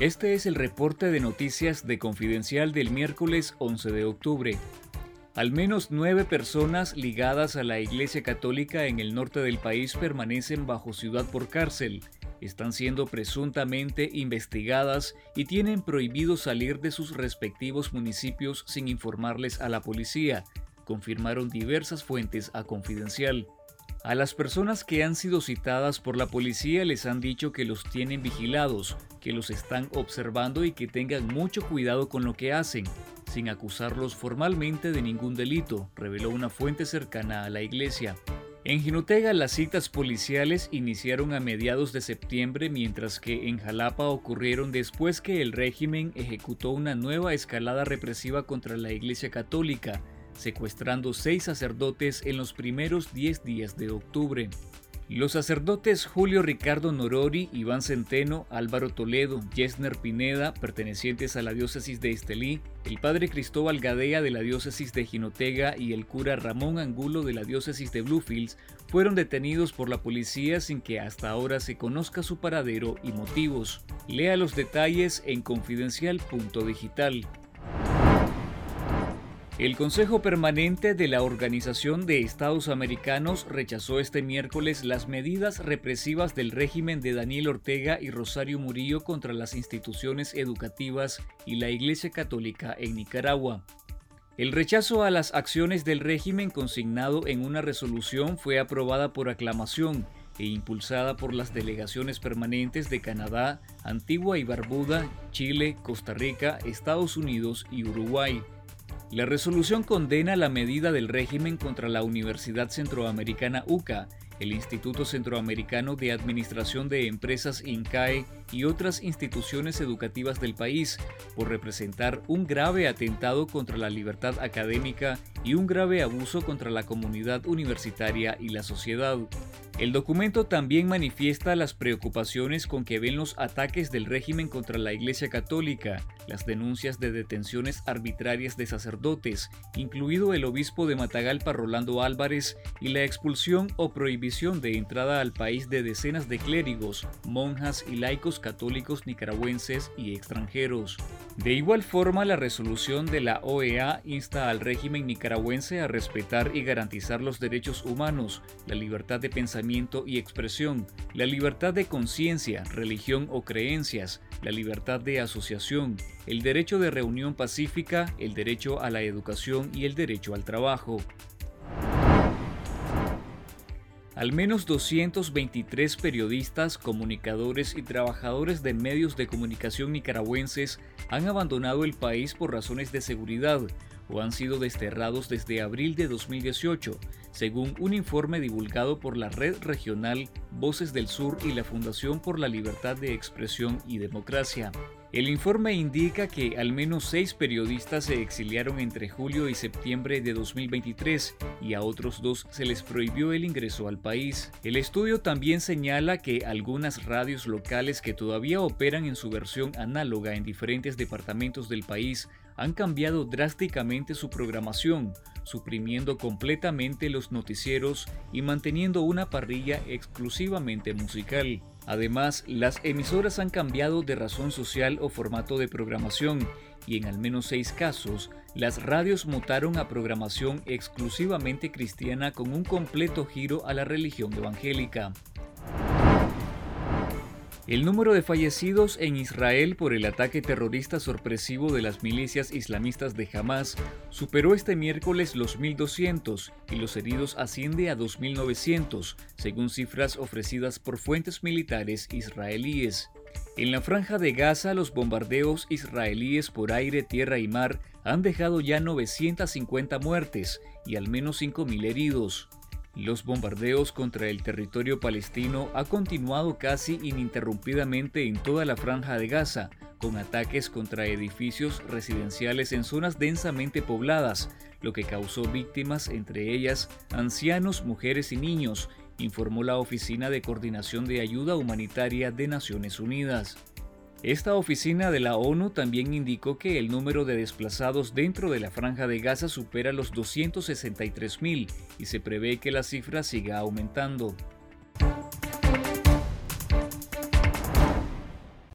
Este es el reporte de noticias de Confidencial del miércoles 11 de octubre. Al menos nueve personas ligadas a la Iglesia Católica en el norte del país permanecen bajo ciudad por cárcel. Están siendo presuntamente investigadas y tienen prohibido salir de sus respectivos municipios sin informarles a la policía, confirmaron diversas fuentes a Confidencial. A las personas que han sido citadas por la policía les han dicho que los tienen vigilados, que los están observando y que tengan mucho cuidado con lo que hacen, sin acusarlos formalmente de ningún delito, reveló una fuente cercana a la iglesia. En Jinotega las citas policiales iniciaron a mediados de septiembre, mientras que en Jalapa ocurrieron después que el régimen ejecutó una nueva escalada represiva contra la Iglesia Católica, secuestrando seis sacerdotes en los primeros 10 días de octubre. Los sacerdotes Julio Ricardo Norori, Iván Centeno, Álvaro Toledo, Yesner Pineda, pertenecientes a la diócesis de Estelí, el padre Cristóbal Gadea de la diócesis de Jinotega y el cura Ramón Angulo de la diócesis de Bluefields fueron detenidos por la policía sin que hasta ahora se conozca su paradero y motivos. Lea los detalles en confidencial.digital. El Consejo Permanente de la Organización de Estados Americanos rechazó este miércoles las medidas represivas del régimen de Daniel Ortega y Rosario Murillo contra las instituciones educativas y la Iglesia Católica en Nicaragua. El rechazo a las acciones del régimen consignado en una resolución fue aprobada por aclamación e impulsada por las delegaciones permanentes de Canadá, Antigua y Barbuda, Chile, Costa Rica, Estados Unidos y Uruguay. La resolución condena la medida del régimen contra la Universidad Centroamericana UCA, el Instituto Centroamericano de Administración de Empresas INCAE y otras instituciones educativas del país por representar un grave atentado contra la libertad académica y un grave abuso contra la comunidad universitaria y la sociedad. El documento también manifiesta las preocupaciones con que ven los ataques del régimen contra la Iglesia Católica, las denuncias de detenciones arbitrarias de sacerdotes, incluido el obispo de Matagalpa Rolando Álvarez, y la expulsión o prohibición de entrada al país de decenas de clérigos, monjas y laicos católicos nicaragüenses y extranjeros. De igual forma, la resolución de la OEA insta al régimen nicaragüense a respetar y garantizar los derechos humanos, la libertad de pensamiento y expresión, la libertad de conciencia, religión o creencias, la libertad de asociación, el derecho de reunión pacífica, el derecho a la educación y el derecho al trabajo. Al menos 223 periodistas, comunicadores y trabajadores de medios de comunicación nicaragüenses han abandonado el país por razones de seguridad o han sido desterrados desde abril de 2018, según un informe divulgado por la red regional Voces del Sur y la Fundación por la Libertad de Expresión y Democracia. El informe indica que al menos seis periodistas se exiliaron entre julio y septiembre de 2023 y a otros dos se les prohibió el ingreso al país. El estudio también señala que algunas radios locales que todavía operan en su versión análoga en diferentes departamentos del país han cambiado drásticamente su programación, suprimiendo completamente los noticieros y manteniendo una parrilla exclusivamente musical. Además, las emisoras han cambiado de razón social o formato de programación y en al menos seis casos, las radios mutaron a programación exclusivamente cristiana con un completo giro a la religión evangélica. El número de fallecidos en Israel por el ataque terrorista sorpresivo de las milicias islamistas de Hamas superó este miércoles los 1.200 y los heridos asciende a 2.900, según cifras ofrecidas por fuentes militares israelíes. En la franja de Gaza, los bombardeos israelíes por aire, tierra y mar han dejado ya 950 muertes y al menos 5.000 heridos. Los bombardeos contra el territorio palestino ha continuado casi ininterrumpidamente en toda la franja de Gaza, con ataques contra edificios residenciales en zonas densamente pobladas, lo que causó víctimas, entre ellas ancianos, mujeres y niños, informó la Oficina de Coordinación de Ayuda Humanitaria de Naciones Unidas. Esta oficina de la ONU también indicó que el número de desplazados dentro de la franja de Gaza supera los 263.000 y se prevé que la cifra siga aumentando.